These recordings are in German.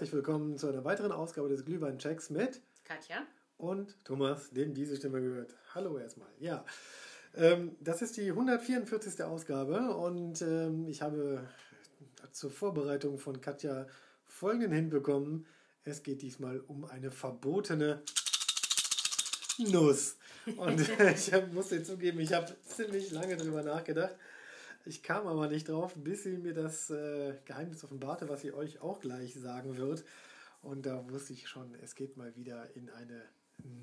Herzlich willkommen zu einer weiteren Ausgabe des Glühwein-Checks mit Katja. und Thomas, dem diese Stimme gehört. Hallo erstmal. Ja, ähm, das ist die 144. Ausgabe und ähm, ich habe zur Vorbereitung von Katja folgenden hinbekommen. Es geht diesmal um eine verbotene Nuss. Und ich hab- muss dir zugeben, ich habe ziemlich lange drüber nachgedacht. Ich kam aber nicht drauf, bis sie mir das äh, Geheimnis offenbarte, was sie euch auch gleich sagen wird. Und da wusste ich schon, es geht mal wieder in eine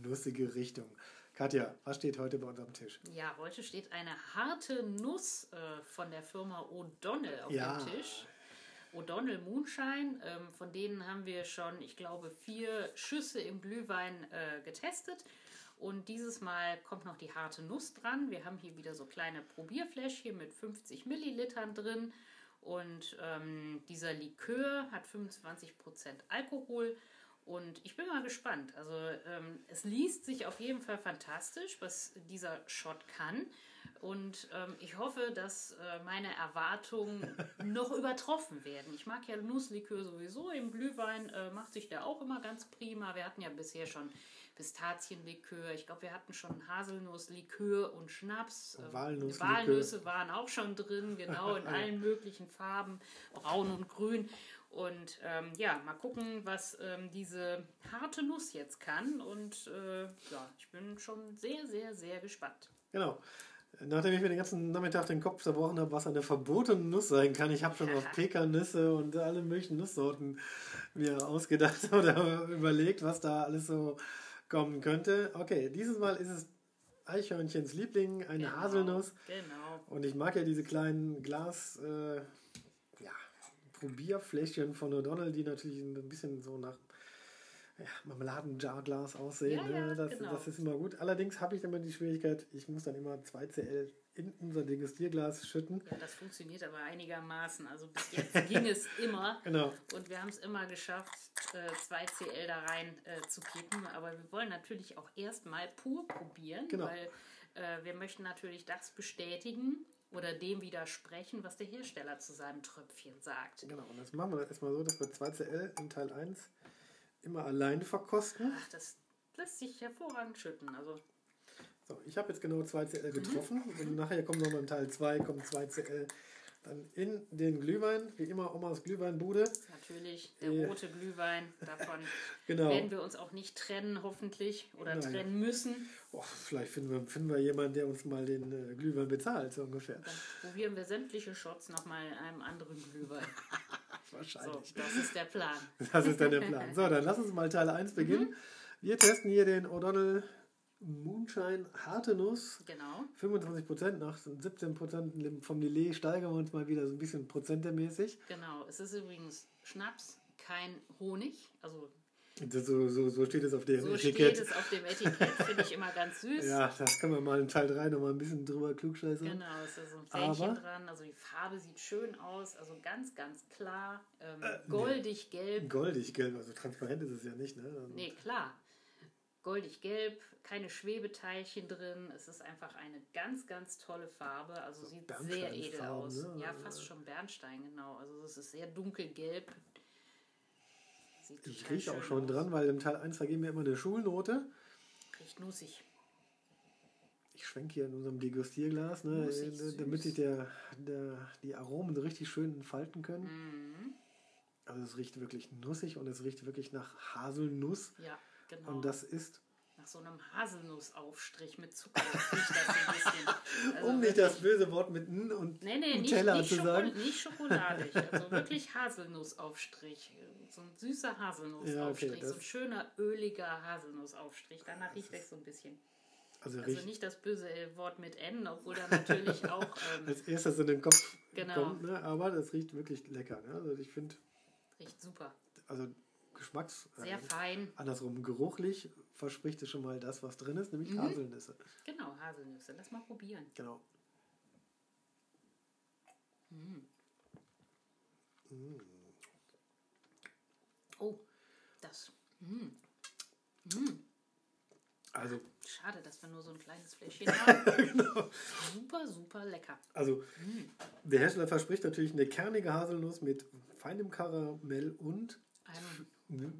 nussige Richtung. Katja, was steht heute bei uns am Tisch? Ja, heute steht eine harte Nuss äh, von der Firma O'Donnell auf Ja. dem Tisch. O'Donnell Moonshine, ähm, von denen haben wir schon, ich glaube, vier Schüsse im Glühwein äh, getestet. Und dieses Mal kommt noch die harte Nuss dran. Wir haben hier wieder so kleine Probierfläschchen mit 50 Millilitern drin. Und ähm, dieser Likör hat 25% Alkohol. Und ich bin mal gespannt. Also ähm, es liest sich auf jeden Fall fantastisch, was dieser Shot kann. Und ähm, ich hoffe, dass äh, meine Erwartungen noch übertroffen werden. Ich mag ja Nusslikör sowieso. Im Glühwein äh, macht sich der auch immer ganz prima. Wir hatten ja bisher schon Pistazienlikör. Ich glaube, wir hatten schon Haselnusslikör und Schnaps. Ähm, Walnusslikör. Walnüsse waren auch schon drin, genau, in allen möglichen Farben, braun und grün. Und ähm, ja, mal gucken, was ähm, diese harte Nuss jetzt kann. Und äh, ja, ich bin schon sehr, sehr, sehr gespannt. Genau. Nachdem ich mir den ganzen Nachmittag den Kopf zerbrochen habe, was eine verbotene Nuss sein kann, ich habe schon auf Pekannüsse und alle möglichen Nusssorten mir ausgedacht oder überlegt, was da alles so kommen könnte. Okay, dieses Mal ist es Eichhörnchens Liebling, eine Genau, Haselnuss. Genau. Und ich mag ja diese kleinen Glas, äh, ja, Probierfläschchen von O'Donnell, die natürlich ein bisschen so nach ja, Marmeladenjarglas aussehen. Ja, ja, ne? das, genau. das ist immer gut. Allerdings habe ich immer die Schwierigkeit, ich muss dann immer 2cl in unser Degustierglas schütten. Ja, das funktioniert aber einigermaßen. Also bis jetzt ging es immer. Genau. Und wir haben es immer geschafft, äh, 2cl da rein äh, zu kippen. Aber wir wollen natürlich auch erstmal pur probieren, Genau. weil äh, wir möchten natürlich das bestätigen oder dem widersprechen, was der Hersteller zu seinem Tröpfchen sagt. Genau. Und das machen wir erstmal so, dass wir 2cl in Teil 1 immer allein verkosten. Ach, das lässt sich hervorragend schütten. Also So, ich habe jetzt genau 2cl Mhm. getroffen. Und nachher kommt nochmal in Teil 2, kommt 2cl dann in den Glühwein. Wie immer Omas Glühweinbude. natürlich der Ja. rote Glühwein. Davon Genau. werden wir uns auch nicht trennen, hoffentlich, oder Nein. trennen müssen. Oh, vielleicht finden wir, finden wir jemanden, der uns mal den äh, Glühwein bezahlt, so ungefähr. Dann probieren wir sämtliche Shots nochmal in einem anderen Glühwein. So, Wahrscheinlich. das ist der Plan. Das ist dann der Plan. So, dann lass uns mal Teil 1 beginnen. Wir testen hier den O'Donnell Moonshine Harte Nuss. Genau. 25% nach 17% vom Lillet steigern wir uns mal wieder so ein bisschen prozentemäßig. Genau, es ist übrigens Schnaps, kein Honig. Also so, so, so steht es auf dem so Etikett. steht es auf dem Etikett, finde ich immer ganz süß. Ja, das können wir mal in Teil 3 nochmal ein bisschen drüber klugscheißen. Genau, es ist so ein Fähnchen Aber- dran. Also die Farbe sieht schön aus, also ganz, ganz klar. Ähm, Äh, goldig gelb. Goldig gelb, also transparent ist es ja nicht. Ne? Also, Nee, klar. Goldig gelb, keine Schwebeteilchen drin. Es ist einfach eine ganz, ganz tolle Farbe. Also sieht sehr edel Bernsteinfarben, aus. ne? Ja, fast schon Bernstein, genau. Also es ist sehr dunkelgelb. Sieht Ich rieche auch schon aus. dran, weil im Teil 1 vergeben wir immer eine Schulnote. Riecht nussig. Ich schwenke hier in unserem Degustierglas, ne, Nussig, äh, damit sich der, der, die Aromen so richtig schön entfalten können. Mhm. Also es riecht wirklich nussig und es riecht wirklich nach Haselnuss. Ja, genau. Und das ist, Nach so einem Haselnussaufstrich mit Zucker. Also um nicht das böse Wort mit N und Nee, nee, nicht, Nutella nicht, zu sagen. Schokol nicht schokoladig. Also wirklich Haselnussaufstrich. So ein süßer Haselnussaufstrich. Ja, okay, so ein schöner, öliger Haselnussaufstrich. Danach riecht es so ein bisschen. Also, Also nicht das böse Wort mit N, obwohl da natürlich auch. Ähm, als erstes in den Kopf Genau. kommt, ne? aber das riecht wirklich lecker. Ne? Also ich finde, riecht super. also Geschmacks... Sehr äh, fein. andersrum, geruchlich verspricht es schon mal das, was drin ist, nämlich Mhm. Haselnüsse. Genau, Haselnüsse. Lass mal probieren. Genau. Oh, das. Also, Schade, dass wir nur so ein kleines Fläschchen haben. genau. Super, super lecker. Also, der Hersteller verspricht natürlich eine kernige Haselnuss mit feinem Karamell und Einem,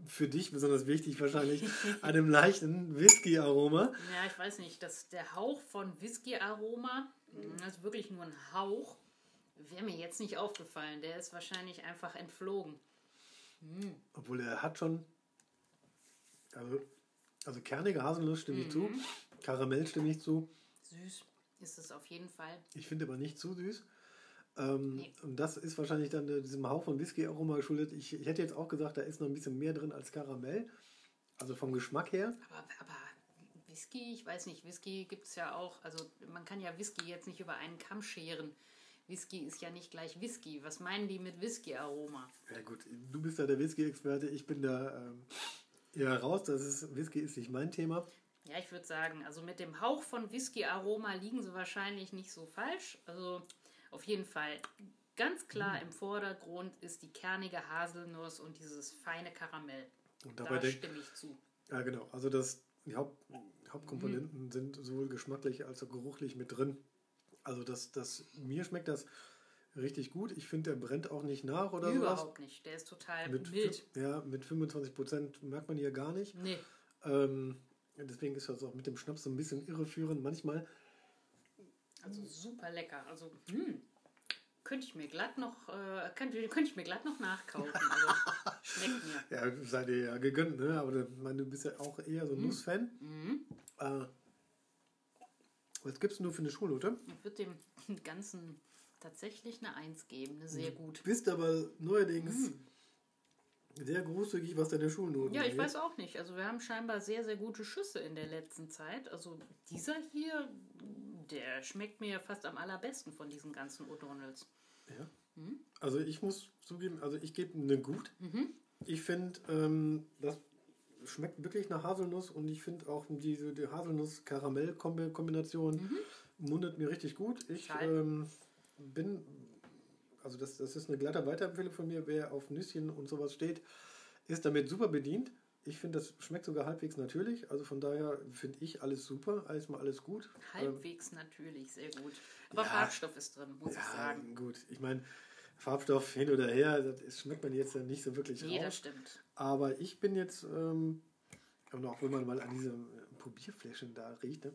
Für dich besonders wichtig wahrscheinlich, einem leichten Whisky-Aroma. ja, ich weiß nicht, dass der Hauch von Whisky-Aroma, das ist wirklich nur ein Hauch, wäre mir jetzt nicht aufgefallen. Der ist wahrscheinlich einfach entflogen. Obwohl er hat schon. Also, also kernige Haselnuss stimme ich zu. Karamell stimme ich zu. Süß ist es auf jeden Fall. Ich finde aber nicht zu süß. Ähm, Nee. Und das ist wahrscheinlich dann äh, diesem Hauch von Whisky-Aroma geschuldet. Ich, ich hätte jetzt auch gesagt, da ist noch ein bisschen mehr drin als Karamell. Also vom Geschmack her. Aber, aber Whisky, ich weiß nicht, Whisky gibt es ja auch, also man kann ja Whisky jetzt nicht über einen Kamm scheren. Whisky ist ja nicht gleich Whisky. Was meinen die mit Whisky-Aroma? Ja gut, du bist da der Whisky-Experte, ich bin da ähm, eher raus. Das ist, Whisky ist nicht mein Thema. Ja, ich würde sagen, also mit dem Hauch von Whisky-Aroma liegen sie wahrscheinlich nicht so falsch. Also auf jeden Fall ganz klar im Vordergrund ist die kernige Haselnuss und dieses feine Karamell. Und Da dabei denk, stimme ich zu. ja genau, also das, die Haupt, Hauptkomponenten sind sowohl geschmacklich als auch geruchlich mit drin. Also das, das, mir schmeckt das richtig gut. Ich finde, der brennt auch nicht nach oder sowas. Überhaupt nicht. Der ist total Mit, mild. ja, mit 25 Prozent merkt man hier gar nicht. Nee. Ähm, deswegen ist das auch mit dem Schnaps so ein bisschen irreführend. Manchmal, Also super lecker. Also hm, könnte ich mir glatt noch, äh, könnte, könnte ich mir glatt noch nachkaufen. Also schmeckt mir. ja, sei dir ja gegönnt, ne? aber du bist ja auch eher so ein Nussfan. Mhm. Äh, was gibst du für eine Schulnote? Ich würde dem Ganzen tatsächlich eine Eins geben. Eine sehr gut. Bist aber neuerdings sehr großzügig, was deine Schulnoten Ja, ich angeht. weiß auch nicht. Also wir haben scheinbar sehr, sehr gute Schüsse in der letzten Zeit. Also dieser hier, der schmeckt mir fast am allerbesten von diesen ganzen O'Donnells. Ja. Also ich muss zugeben, also ich gebe eine gut. Mhm. Ich finde, ähm, das schmeckt wirklich nach Haselnuss und ich finde auch diese die Haselnuss-Karamell-Kombination mundet mir richtig gut. Ich ähm, bin, also das, das ist eine glatte Weiterempfehlung von mir, wer auf Nüsschen und sowas steht, ist damit super bedient. Ich finde, das schmeckt sogar halbwegs natürlich. Also von daher finde ich alles super, alles mal alles gut. Halbwegs natürlich, sehr gut. Aber ja. Farbstoff ist drin, muss ich Ja, sagen. gut. Ich meine, Farbstoff hin oder her, das schmeckt man jetzt ja nicht so wirklich Nee, das raus. stimmt. Aber ich bin jetzt, ähm, und auch wenn man mal an diese Probierfläschchen da riecht, ne,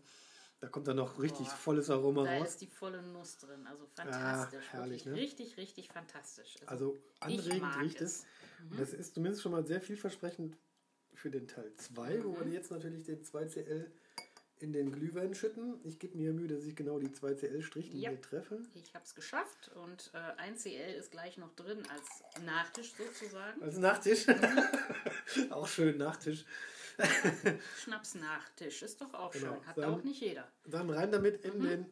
da kommt dann noch richtig Boah, volles Aroma Da raus. ist die volle Nuss drin. Also fantastisch. herrlich, wirklich ne? Richtig, richtig fantastisch. Also ich anregend riecht es. es. Und Das ist zumindest schon mal sehr vielversprechend für den Teil 2, wo Mhm. wir jetzt natürlich den 2CL in den Glühwein schütten. Ich gebe mir Mühe, dass ich genau die 2CL-Strichlinie Ja. treffe. Ich habe es geschafft und äh, ein CL ist gleich noch drin als Nachtisch sozusagen. Also Nachtisch. auch schön Nachtisch. Schnapsnachtisch ist doch auch Genau. schön. Hat Dann- auch nicht jeder. Dann rein damit Mhm. in den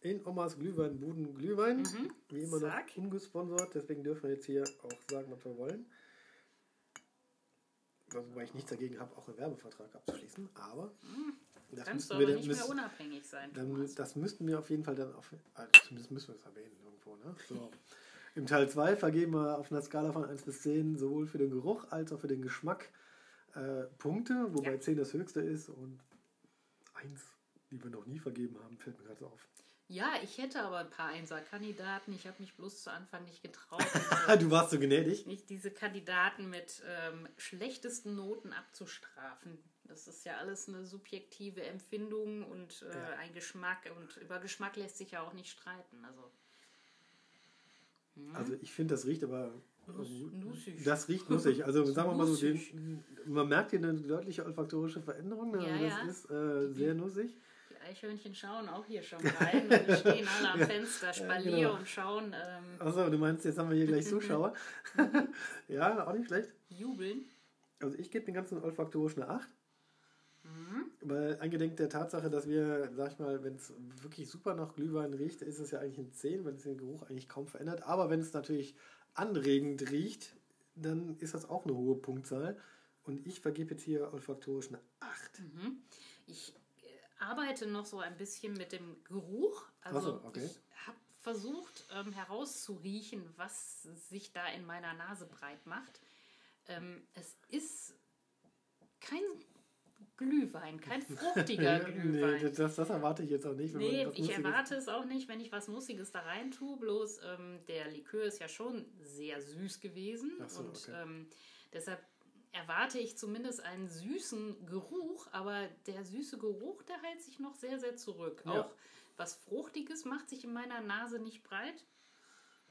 in Omas Glühwein, Buden Glühwein. Wie immer Zack. noch ungesponsert, deswegen dürfen wir jetzt hier auch sagen, was wir wollen. Wobei ich nichts dagegen habe, auch einen Werbevertrag abzuschließen, aber das, Kannst du müssten wir dann, nicht mehr müssen, unabhängig sein, dann, das müssten wir auf jeden Fall dann auf, also zumindest müssen wir es erwähnen irgendwo. Ne? So. Im Teil 2 vergeben wir auf einer Skala von 1 bis 10 sowohl für den Geruch als auch für den Geschmack äh, Punkte, wobei Ja. 10 das höchste ist und 1, die wir noch nie vergeben haben, fällt mir gerade so auf. Ja, ich hätte aber ein paar Einser-Kandidaten. Ich habe mich bloß zu Anfang nicht getraut, Ah, du warst so gnädig. nicht diese Kandidaten mit ähm, schlechtesten Noten abzustrafen. Das ist ja alles eine subjektive Empfindung und äh, Ja. ein Geschmack. Und über Geschmack lässt sich ja auch nicht streiten. Also Also ich finde, das riecht aber. Nuss- nussig. Das riecht nussig. Also sagen wir mal so, den, man merkt hier eine deutliche olfaktorische Veränderung. Also Ja, ja. das ist äh, sehr nussig. Eichhörnchen schauen auch hier schon rein. Und wir stehen alle am Fenster, Spalier genau. und schauen, ähm, Achso, du meinst, jetzt haben wir hier gleich Zuschauer. ja, auch nicht schlecht. jubeln. Also ich gebe den ganzen olfaktorisch eine 8. Mhm. Weil eingedenk der Tatsache, dass wir, sag ich mal, wenn es wirklich super nach Glühwein riecht, ist es ja eigentlich ein 10, weil es den Geruch eigentlich kaum verändert. Aber wenn es natürlich anregend riecht, dann ist das auch eine hohe Punktzahl. Und ich vergebe jetzt hier olfaktorisch eine 8. Ich äh, arbeite noch so ein bisschen mit dem Geruch. Also so, okay. ich habe versucht ähm, herauszuriechen, was sich da in meiner Nase breit macht. Ähm, es ist kein Glühwein, kein fruchtiger nee, Glühwein. das, das erwarte ich jetzt auch nicht. Nee, ich erwarte es auch nicht, wenn ich was Nussiges da rein tue. Bloß ähm, der Likör ist ja schon sehr süß gewesen. So, und okay. ähm, Deshalb erwarte ich zumindest einen süßen Geruch, aber der süße Geruch, der hält sich noch sehr, sehr zurück. Ja. Auch was Fruchtiges macht sich in meiner Nase nicht breit.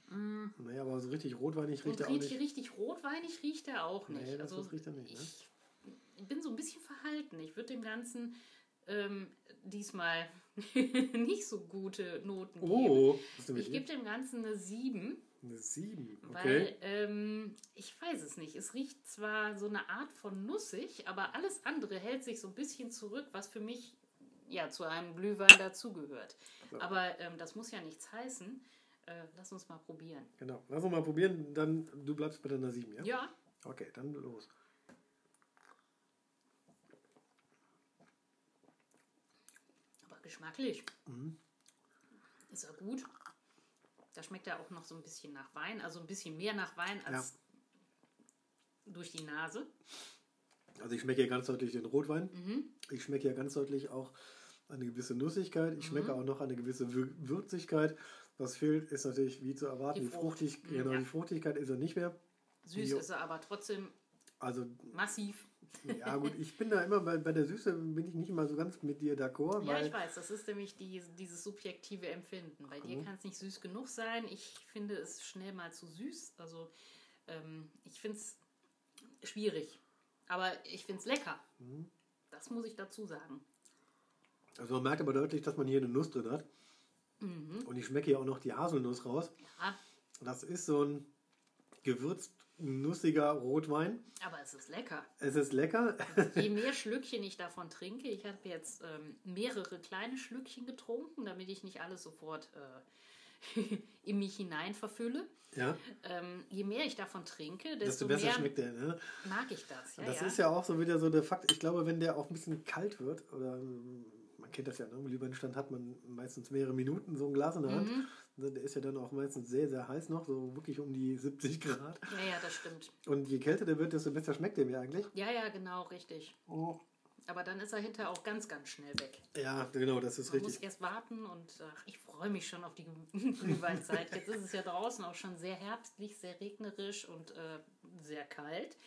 Naja, aber so richtig rotweinig riecht Und er auch nicht. richtig rotweinig riecht er auch nicht. Nee, also riecht er nicht. Ne? ich bin so ein bisschen verhalten. Ich würde dem Ganzen ähm, diesmal nicht so gute Noten geben. Oh, denn mit Ich gebe dem Ganzen eine 7, Eine 7. Okay. weil ähm, ich weiß es nicht. Es riecht zwar so eine Art von nussig, aber alles andere hält sich so ein bisschen zurück, was für mich ja zu einem Glühwein dazugehört. Aber ähm, das muss ja nichts heißen. Äh, lass uns mal probieren. Genau. Lass uns mal probieren. Dann, du bleibst bei deiner 7, ja? Ja, Okay, dann los. aber geschmacklich Mhm. ist er gut. Da schmeckt er auch noch so ein bisschen nach Wein, also ein bisschen mehr nach Wein als durch die Nase. Also ich schmecke hier ganz deutlich den Rotwein. Mhm. Ich schmecke hier ganz deutlich auch eine gewisse Nussigkeit. Ich schmecke Mhm. auch noch eine gewisse Wür- Würzigkeit. Was fehlt, ist natürlich wie zu erwarten. Die Die, Frucht. Fruchtig, Mhm, genau, ja. die Fruchtigkeit ist er nicht mehr. Süß Jo. ist er aber trotzdem Also massiv. Ja gut, ich bin da immer bei, bei der Süße bin ich nicht immer so ganz mit dir d'accord, Ja, ich weiß, das ist nämlich die, dieses subjektive Empfinden. Bei Mhm. dir kann es nicht süß genug sein. Ich finde es schnell mal zu süß. Also ähm, ich finde es schwierig. Aber ich finde es lecker. Mhm. Das muss ich dazu sagen. also man merkt aber deutlich, dass man hier eine Nuss drin hat. Mhm. Und ich schmecke hier auch noch die Haselnuss raus. Ja, Das ist so ein gewürzt nussiger Rotwein. aber es ist lecker. Es ist lecker. Je mehr Schlückchen ich davon trinke, ich habe jetzt ähm, mehrere kleine Schlückchen getrunken, damit ich nicht alles sofort äh, in mich hinein verfülle. ja, Ähm, je mehr ich davon trinke, desto, desto besser mehr schmeckt der. Ne? mag ich das. Ja, das ja. ist ja auch so wieder so der Fakt. Ich glaube, wenn der auch ein bisschen kalt wird, oder ähm, man kennt das ja, ne? im Glühweinstand hat man meistens mehrere Minuten so ein Glas in der Hand. Mhm. Der ist ja dann auch meistens sehr, sehr heiß noch, so wirklich um die 70 Grad. ja, ja, das stimmt. Und je kälter der wird, desto besser schmeckt der mir eigentlich. Ja, ja, genau, richtig. Oh. Aber dann ist er hinterher auch ganz, ganz schnell weg. Ja, genau, das ist Man muss richtig. erst warten und ach, ich freue mich schon auf die Glühweinzeit. Jetzt ist es ja draußen auch schon sehr herbstlich, sehr regnerisch und äh, sehr kalt.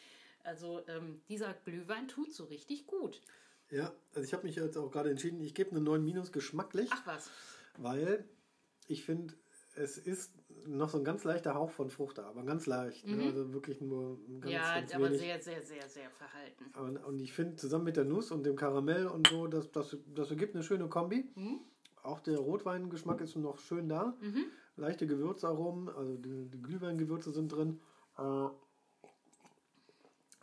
Also ähm, dieser Glühwein tut so richtig gut. Ja, also ich habe mich jetzt auch gerade entschieden, ich gebe eine 9 minus geschmacklich, Ach was. weil ich finde, es ist noch so ein ganz leichter Hauch von Frucht da, aber ganz leicht. Ne? Also wirklich nur ein ganz, Mhm. ja, ganz aber wenig. sehr, sehr, sehr, sehr verhalten. Und, und ich finde, zusammen mit der Nuss und dem Karamell und so, das, das, das ergibt eine schöne Kombi. Mhm. Auch der Rotweingeschmack ist noch schön da. Leichte Gewürzaromen, also die, die Glühweingewürze sind drin. Äh,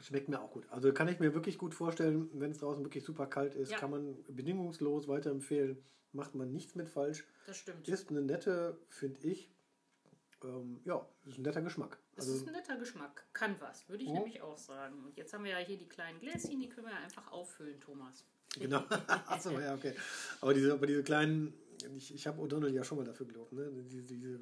schmeckt mir auch gut. Also kann ich mir wirklich gut vorstellen, wenn es draußen wirklich super kalt ist, Ja. kann man bedingungslos weiterempfehlen. Macht man nichts mit falsch. Das stimmt. Ist eine nette, finde ich, ähm, ja, ist ein netter Geschmack. Es Also ist ein netter Geschmack. Kann was, würde ich Oh. nämlich auch sagen. Und jetzt haben wir ja hier die kleinen Gläschen, die können wir einfach auffüllen, Thomas. Genau. Achso, ja, okay. Aber diese, aber diese kleinen, ich, ich habe O'Donnell ja schon mal dafür gelobt, ne? Diese, diese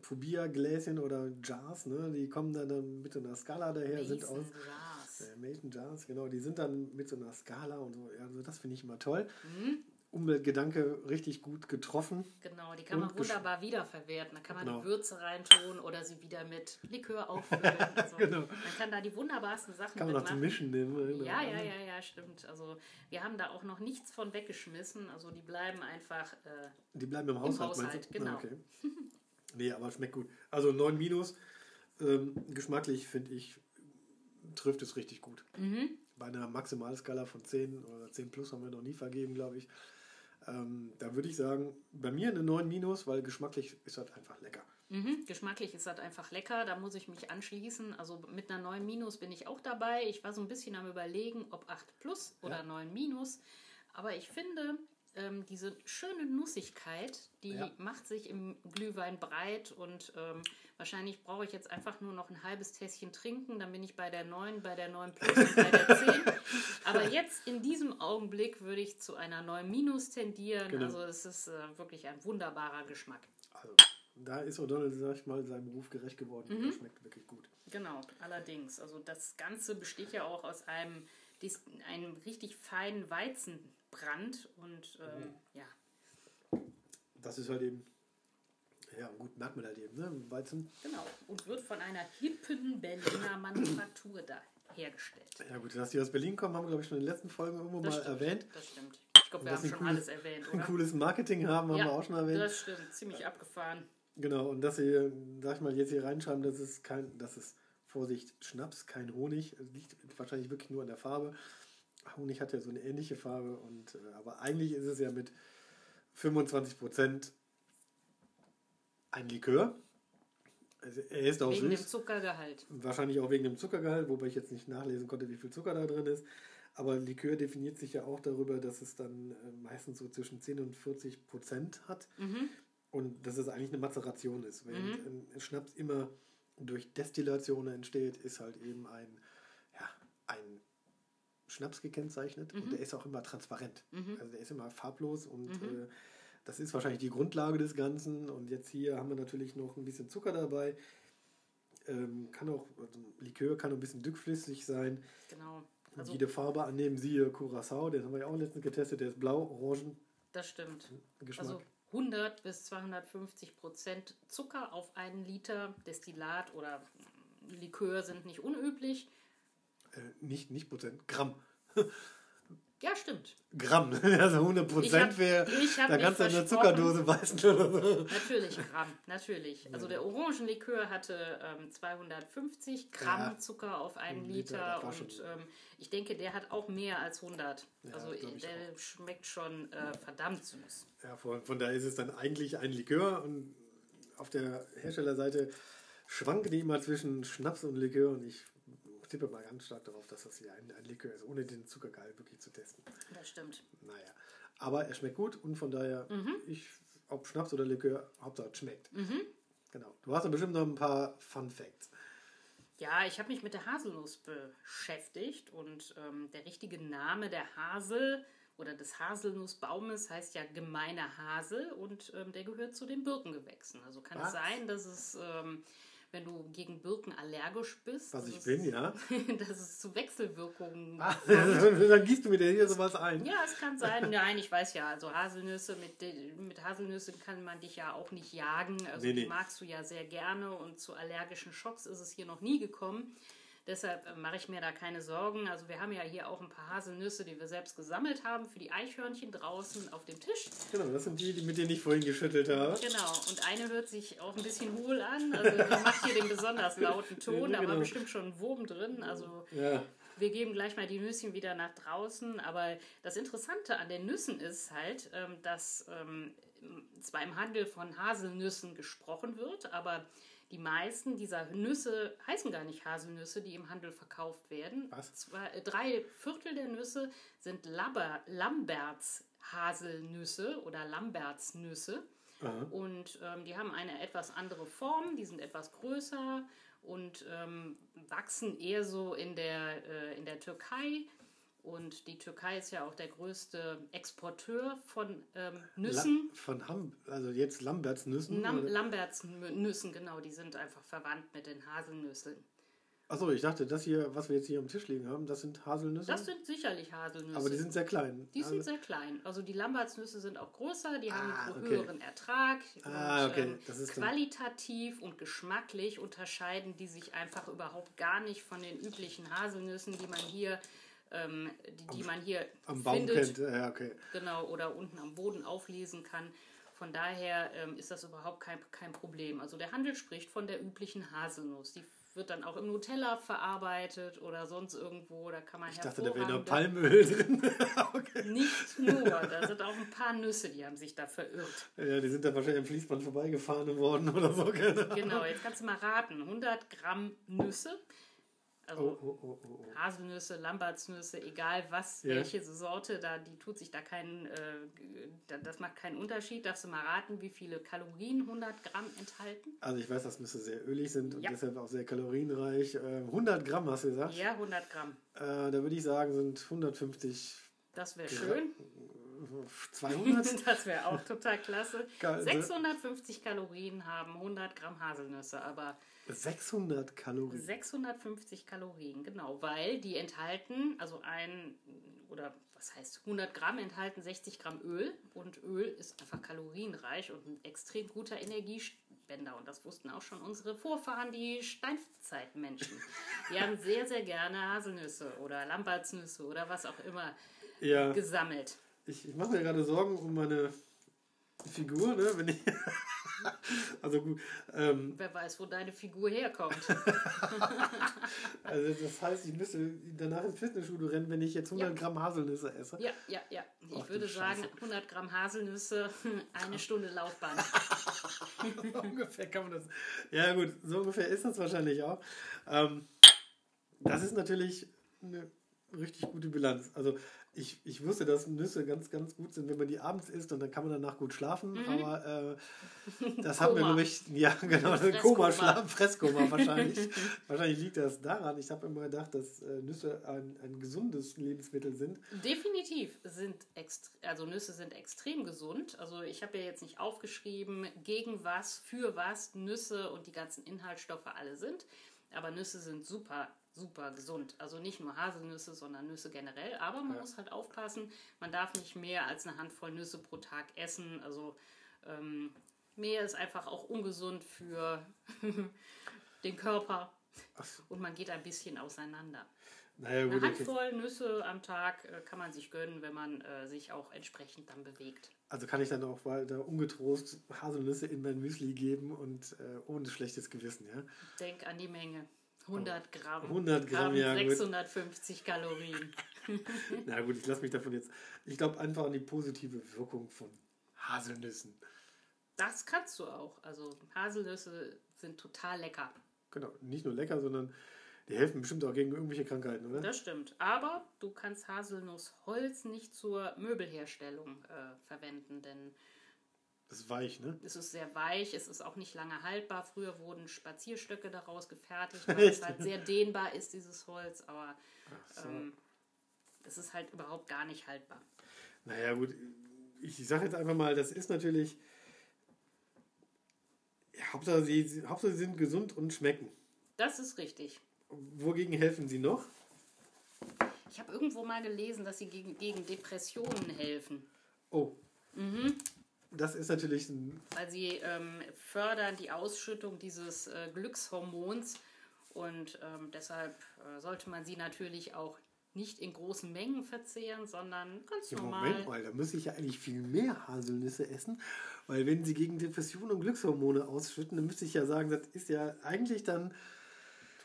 Fubia-Gläschen oder Jars, ne? Die kommen dann, dann mit so einer Skala daher, sind Mason aus. Jars. Äh, Mason Jars, genau, die sind dann mit so einer Skala und so. Ja, also das finde ich immer toll. Mhm. Umweltgedanke richtig gut getroffen. Genau, die kann man wunderbar wiederverwerten. Da kann man Genau. die Würze reintun oder sie wieder mit Likör auffüllen. Also Genau. Man kann da die wunderbarsten Sachen Kann man noch zum. Mischen nehmen. ne? Ja, ja, ja, ja, stimmt. Also wir haben da auch noch nichts von weggeschmissen. Also die bleiben einfach. Äh, Die bleiben im Haushalt, Haushalt, meinst du? genau. Ah, okay. nee, aber schmeckt gut. Also 9 minus. Ähm, geschmacklich finde ich, trifft es richtig gut. mhm. Bei einer Maximalskala von 10 oder 10 plus haben wir noch nie vergeben, glaube ich. Ähm, da würde ich sagen, bei mir eine 9 minus, weil geschmacklich ist das einfach lecker. Mhm. Geschmacklich ist das einfach lecker. Da muss ich mich anschließen. Also mit einer 9 Minus bin ich auch dabei. Ich war so ein bisschen am Überlegen, ob 8 Plus oder Ja. 9 Minus. Aber ich finde, ähm, diese schöne Nussigkeit, die Ja. macht sich im Glühwein breit und ähm, wahrscheinlich brauche ich jetzt einfach nur noch ein halbes Tässchen trinken, dann bin ich bei der 9, bei der 9 Plus und bei der 10. Aber jetzt in diesem Augenblick würde ich zu einer 9 Minus tendieren. Genau. Also es ist äh, wirklich ein wunderbarer Geschmack. Also, da ist O'Donnell, sag ich mal, seinem Beruf gerecht geworden. Mhm. Das schmeckt wirklich gut. Genau, allerdings. Also das Ganze besteht ja auch aus einem, einem richtig feinen Weizenbrand und ähm, ja, Das ist halt eben Ja, gut, merkt man halt eben, ne? Weizen. Genau. Und wird von einer hippen Berliner Manufaktur da hergestellt. Ja gut, dass die aus Berlin kommen, haben wir glaube ich schon in den letzten Folgen irgendwo Das mal stimmt, erwähnt. Das stimmt. Ich glaube, wir haben schon cooles- alles erwähnt, Ein oder? cooles Marketing haben, haben ja, wir auch schon erwähnt. das stimmt. Ziemlich abgefahren. Genau, und dass sie, sag ich mal, jetzt hier reinschreiben, dass es kein, dass es, Vorsicht, Schnaps, kein Honig, liegt wahrscheinlich wirklich nur an der Farbe. Honig hat ja so eine ähnliche Farbe, und, äh, aber eigentlich ist es ja mit 25% ein Likör. Also er ist auch Wegen dem süß, Zuckergehalt. wahrscheinlich auch wegen dem Zuckergehalt, wobei ich jetzt nicht nachlesen konnte, wie viel Zucker da drin ist. Aber Likör definiert sich ja auch darüber, dass es dann äh, meistens so zwischen 10 und 40 Prozent hat. Mhm. Und dass es eigentlich eine Mazeration ist. Während ein Schnaps immer durch Destillation entsteht, ist halt eben ein, ja, ein Schnaps gekennzeichnet und der ist auch immer transparent. Also der ist immer farblos und äh, das ist wahrscheinlich die Grundlage des Ganzen. Und jetzt hier haben wir natürlich noch ein bisschen Zucker dabei. Ähm, kann auch, also Likör kann ein bisschen dickflüssig sein Genau. Also, jede Farbe annehmen. Siehe Curacao, den haben wir ja auch letztens getestet, der ist blau, orangen das stimmt. Geschmack. Also 100 bis 250 Prozent Zucker auf einen Liter Destillat oder Likör sind nicht unüblich. Äh, nicht, nicht Prozent, Gramm. Ja, stimmt. Gramm, also 100 Ich Prozent wäre, da kannst du eine. Zuckerdose beißen oder so. Natürlich Gramm, natürlich. Also der Orangenlikör hatte ähm, 250 Gramm Ja. Zucker auf einen Ein Liter, Liter, und ähm, ich denke, der hat auch mehr als 100. Ja, also der schmeckt schon äh, verdammt süß. Ja, von, von daher ist es dann eigentlich ein Likör und auf der Herstellerseite schwanken die immer zwischen Schnaps und Likör und ich tippe mal ganz stark darauf, dass das hier ein, ein Likör ist, ohne den Zuckergehalt wirklich zu testen. Das stimmt. Naja, aber er schmeckt gut und von daher, Mhm. ich, ob Schnaps oder Likör, Hauptsache es schmeckt. Genau. Du hast ja bestimmt noch ein paar Fun Facts. Ja, ich habe mich mit der Haselnuss beschäftigt und ähm, der richtige Name der Hasel oder des Haselnussbaumes heißt ja gemeiner Hasel und ähm, der gehört zu den Birkengewächsen. Also kann Was? es sein, dass es, ähm, wenn du gegen Birken allergisch bist, Was dass ich es, bin, ja. dass es zu Wechselwirkungen Ah, dann gießt du mir hier sowas ein. Ja, es kann sein. Nein, ich weiß ja, also Haselnüsse, mit, mit Haselnüssen kann man dich ja auch nicht jagen. Also Nee, die nee. magst du ja sehr gerne und zu allergischen Schocks ist es hier noch nie gekommen. Deshalb äh, mache ich mir da keine Sorgen. Also wir haben ja hier auch ein paar Haselnüsse, die wir selbst gesammelt haben für die Eichhörnchen draußen auf dem Tisch. Genau, das sind die, die mit denen ich vorhin geschüttelt habe. Genau, und eine hört sich auch ein bisschen hohl an. Also die macht hier den besonders lauten Ton. Da war Genau. bestimmt schon ein Wurm drin. Also Ja, wir geben gleich mal die Nüsschen wieder nach draußen. Aber das Interessante an den Nüssen ist halt, ähm, dass ähm, zwar im Handel von Haselnüssen gesprochen wird, aber die meisten dieser Nüsse heißen gar nicht Haselnüsse, die im Handel verkauft werden. Was? Zwei, äh, drei Viertel der Nüsse sind Labber, Lamberts Haselnüsse oder Lambertsnüsse. Aha. Und ähm, die haben eine etwas andere Form, die sind etwas größer und ähm, wachsen eher so in der, äh, in der Türkei. Und die Türkei ist ja auch der größte Exporteur von ähm, Nüssen. La von Ham, also jetzt Lambertsnüssen. Lam? Lambertsnüssen, genau, die sind einfach verwandt mit den Haselnüssen. Achso, ich dachte, das hier, was wir jetzt hier am Tisch liegen haben, das sind Haselnüsse. Das sind sicherlich Haselnüsse. aber die sind sehr klein. Die sind Also- sehr klein. Also die Lambertsnüsse sind auch größer, die haben Ah, einen okay. höheren Ertrag. Ah, und, okay. ähm, Das ist qualitativ und geschmacklich unterscheiden die sich einfach überhaupt gar nicht von den üblichen Haselnüssen, die man hier, ähm, die, die man hier am Baum findet. kennt. Ja, okay. Genau, oder unten am Boden auflesen kann. Von daher ähm, ist das überhaupt kein, kein Problem. Also der Handel spricht von der üblichen Haselnuss. Die wird dann auch im Nutella verarbeitet oder sonst irgendwo. Da kann man Ich dachte, da wäre noch Palmöl drin. okay. nicht nur, da sind auch ein paar Nüsse, die haben sich da verirrt. Ja, die sind da wahrscheinlich am Fließband vorbeigefahren worden oder so. Genau, jetzt kannst du mal raten. 100 Gramm Nüsse, also Oh, oh, oh, oh, oh. Haselnüsse, Lambertsnüsse, egal was, Ja. welche Sorte, da, die tut sich da keinen, äh, da- das macht keinen Unterschied. Darfst du mal raten, wie viele Kalorien 100 Gramm enthalten? Also ich weiß, dass Nüsse sehr ölig sind und Ja. deshalb auch sehr kalorienreich. Äh, 100 Gramm hast du gesagt. Ja, 100 Gramm. Äh, da würde ich sagen, sind 150, Das wäre schön. 200. Das wäre auch total klasse. Geil, ne? 650 Kalorien haben 100 Gramm Haselnüsse, aber 600 Kalorien. 650 Kalorien, genau, weil die enthalten, also ein oder was heißt 100 Gramm enthalten 60 Gramm Öl und Öl ist einfach kalorienreich und ein extrem guter Energiespender und das wussten auch schon unsere Vorfahren, die Steinzeitmenschen. Die haben sehr, sehr gerne Haselnüsse oder Lambertsnüsse oder was auch immer ja. gesammelt. Ich, ich mache mir gerade Sorgen um meine Figur, ne? Wenn ich also gut. Ähm, Wer weiß, wo deine Figur herkommt. also das heißt, ich müsste danach ins Fitnessstudio rennen, wenn ich jetzt 100 ja. Gramm Haselnüsse esse. Ja, ja, ja. Ich Ach, würde sagen, 100 Gramm Haselnüsse, eine Stunde Laufbahn. ungefähr kann man das. Ja gut, so ungefähr ist das wahrscheinlich auch. Ähm, das ist natürlich eine richtig gute Bilanz. Also ich, ich wusste, dass Nüsse ganz, ganz gut sind, wenn man die abends isst und dann kann man danach gut schlafen. Mhm. Aber äh, das hat mir, glaube ich, ja, genau, Koma, Schlaf, Fresskoma wahrscheinlich. wahrscheinlich liegt das daran. Ich habe immer gedacht, dass äh, Nüsse ein, ein gesundes Lebensmittel sind. Definitiv sind also Nüsse sind extrem gesund. Also ich habe ja jetzt nicht aufgeschrieben, gegen was, für was Nüsse und die ganzen Inhaltsstoffe alle sind. Aber Nüsse sind super super gesund. Also nicht nur Haselnüsse, sondern Nüsse generell. Aber man ja. muss halt aufpassen, man darf nicht mehr als eine Handvoll Nüsse pro Tag essen. Also ähm, mehr ist einfach auch ungesund für den Körper. Und man geht ein bisschen auseinander. Naja, gut, eine Handvoll okay. Nüsse am Tag äh, kann man sich gönnen, wenn man äh, sich auch entsprechend dann bewegt. Also kann ich dann auch weiter ungetrost Haselnüsse in mein Müsli geben und äh, ohne schlechtes Gewissen, ja? Denk an die Menge. 100 Gramm. 100 Gramm, ja. 650 gut. Kalorien. Na gut, ich lasse mich davon jetzt. Ich glaube einfach an die positive Wirkung von Haselnüssen. Das kannst du auch. Also Haselnüsse sind total lecker. Genau, nicht nur lecker, sondern die helfen bestimmt auch gegen irgendwelche Krankheiten, oder? Das stimmt. Aber du kannst Haselnussholz nicht zur Möbelherstellung äh, verwenden, denn das ist weich, ne? Es ist sehr weich, es ist auch nicht lange haltbar. Früher wurden Spazierstöcke daraus gefertigt, weil es halt sehr dehnbar ist, dieses Holz, aber so. ähm, es ist halt überhaupt gar nicht haltbar. Naja, gut, ich sage jetzt einfach mal, das ist natürlich. Hauptsache, sie, Hauptsache, sie sind gesund und schmecken. Das ist richtig. Wogegen helfen sie noch? Ich habe irgendwo mal gelesen, dass sie gegen, gegen Depressionen helfen. Oh. Mhm das ist natürlich ein. Weil sie ähm, fördern die Ausschüttung dieses äh, Glückshormons und ähm, deshalb äh, sollte man sie natürlich auch nicht in großen Mengen verzehren, sondern ganz ja, normal. Moment mal, da müsste ich ja eigentlich viel mehr Haselnüsse essen, weil wenn sie gegen Depressionen und Glückshormone ausschütten, dann müsste ich ja sagen, das ist ja eigentlich dann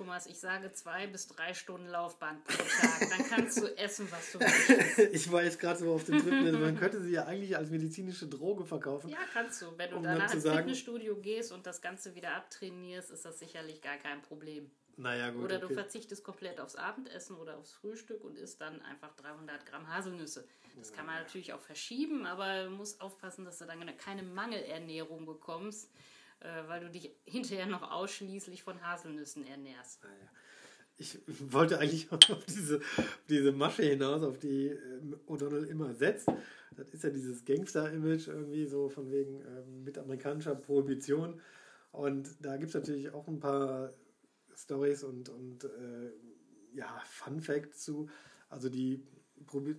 Thomas, ich sage zwei bis drei Stunden Laufbahn pro Tag. Dann kannst du essen, was du willst. ich war jetzt gerade so auf den dritten. Man könnte sie ja eigentlich als medizinische Droge verkaufen. Ja, kannst du. Wenn du um danach ins sagen, Fitnessstudio gehst und das Ganze wieder abtrainierst, ist das sicherlich gar kein Problem. Naja, gut. Oder okay. du verzichtest komplett aufs Abendessen oder aufs Frühstück und isst dann einfach 300 Gramm Haselnüsse. Das kann man natürlich auch verschieben, aber du musst aufpassen, dass du dann keine Mangelernährung bekommst äh, weil du dich hinterher noch ausschließlich von Haselnüssen ernährst. Naja. Ah, ich wollte eigentlich auf diese, auf diese Masche hinaus, auf die ähm, O'Donnell immer setzt. Das ist ja dieses Gangster-Image irgendwie so von wegen ähm, mit amerikanischer Prohibition. Und da gibt es natürlich auch ein paar Stories und, und äh, ja, Fun Facts zu. Also die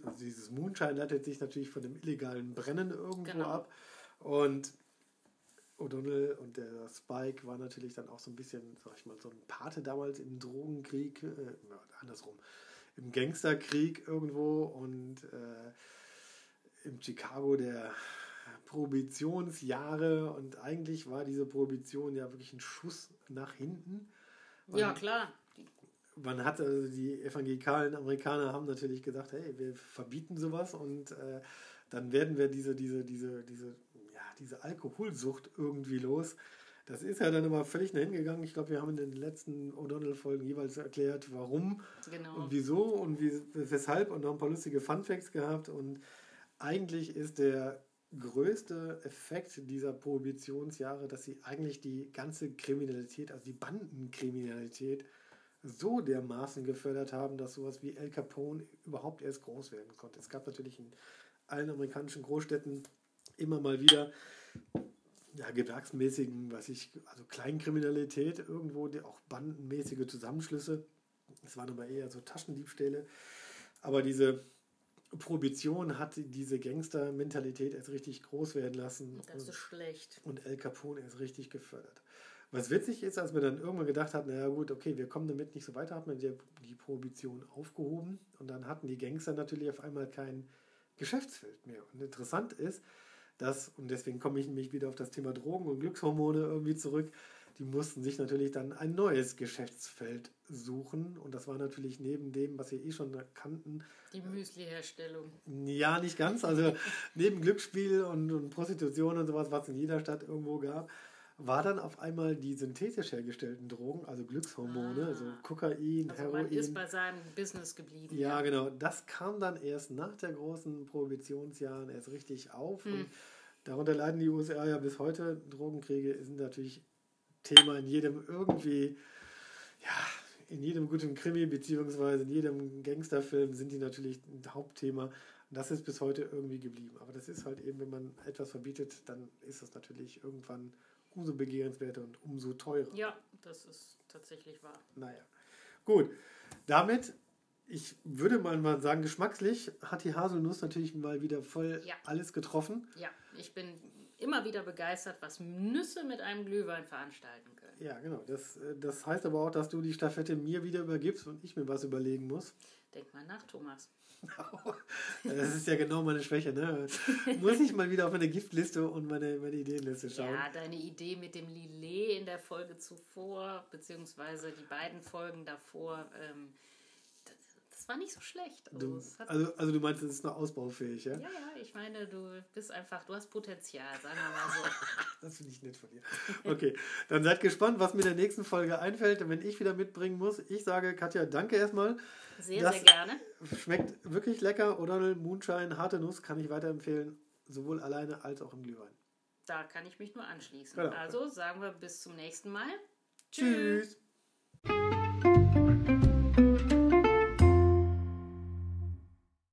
also dieses Moonshine leitet sich natürlich von dem illegalen Brennen irgendwo genau. ab. Und O'Donnell und der Spike war natürlich dann auch so ein bisschen, sag ich mal, so ein Pate damals im Drogenkrieg, äh, andersrum, im Gangsterkrieg irgendwo und äh, im Chicago der Prohibitionsjahre und eigentlich war diese Prohibition ja wirklich ein Schuss nach hinten. Man, ja, klar. Man hat also die evangelikalen Amerikaner haben natürlich gesagt, hey, wir verbieten sowas und äh, dann werden wir diese, diese, diese, diese diese Alkoholsucht irgendwie los. Das ist ja dann immer völlig hingegangen. Ich glaube, wir haben in den letzten O'Donnell-Folgen jeweils erklärt, warum genau. und wieso und wie, weshalb und noch ein paar lustige Funfacts gehabt. Und eigentlich ist der größte Effekt dieser Prohibitionsjahre, dass sie eigentlich die ganze Kriminalität, also die Bandenkriminalität, so dermaßen gefördert haben, dass sowas wie El Capone überhaupt erst groß werden konnte. Es gab natürlich in allen amerikanischen Großstädten immer mal wieder ja, gewerksmäßigen, was ich, also Kleinkriminalität irgendwo, die auch bandenmäßige Zusammenschlüsse. Es waren aber eher so Taschendiebstähle. Aber diese Prohibition hat diese Gangster-Mentalität erst richtig groß werden lassen. Das ist schlecht. Und El Capone ist richtig gefördert. Was witzig ist, als wir dann irgendwann gedacht hatten, naja gut, okay, wir kommen damit nicht so weiter, hat man die, die Prohibition aufgehoben und dann hatten die Gangster natürlich auf einmal kein Geschäftsfeld mehr. Und interessant ist, dass, und deswegen komme ich nämlich wieder auf das Thema Drogen und Glückshormone irgendwie zurück, die mussten sich natürlich dann ein neues Geschäftsfeld suchen. Und das war natürlich neben dem, was wir eh schon kannten. Die Müsli-Herstellung. Ja, nicht ganz. Also neben Glücksspiel und, und Prostitution und sowas, was es in jeder Stadt irgendwo gab, war dann auf einmal die synthetisch hergestellten Drogen, also Glückshormone, ah. also Kokain, also Heroin. Man ist bei seinem Business geblieben. Ja, ja, genau. Das kam dann erst nach der großen Prohibitionsjahren erst richtig auf. Hm. Und darunter leiden die USA ja bis heute. Drogenkriege sind natürlich Thema in jedem irgendwie, ja, in jedem guten Krimi beziehungsweise in jedem Gangsterfilm sind die natürlich ein Hauptthema. Und das ist bis heute irgendwie geblieben. Aber das ist halt eben, wenn man etwas verbietet, dann ist das natürlich irgendwann umso begehrenswerter und umso teurer. Ja, das ist tatsächlich wahr. Naja, gut. Damit, ich würde mal sagen, geschmackslich hat die Haselnuss natürlich mal wieder voll ja. alles getroffen. Ja, ich bin immer wieder begeistert, was Nüsse mit einem Glühwein veranstalten können. Ja, genau. Das, äh, das heißt aber auch, dass du die Staffette mir wieder übergibst und ich mir was überlegen muss. Denk mal nach, Thomas. das ist ja genau meine Schwäche, ne? Muss ich mal wieder auf meine Giftliste und meine, meine Ideenliste schauen. Ja, deine Idee mit dem Lillet in der Folge zuvor, beziehungsweise die beiden Folgen davor, ähm, das war nicht so schlecht. Also, du, also, also, du meinst, es ist noch ausbaufähig, ja? Ja, ja, ich meine, du bist einfach, du hast Potenzial, sagen wir mal so. das finde ich nett von dir. Okay, dann seid gespannt, was mir in der nächsten Folge einfällt, wenn ich wieder mitbringen muss. Ich sage, Katja, danke erstmal. Sehr, das sehr gerne. Schmeckt wirklich lecker. O'Donnell Moonshine, harte Nuss, kann ich weiterempfehlen, sowohl alleine als auch im Glühwein. Da kann ich mich nur anschließen. Genau. Also sagen wir bis zum nächsten Mal. Tschüss. Tschüss.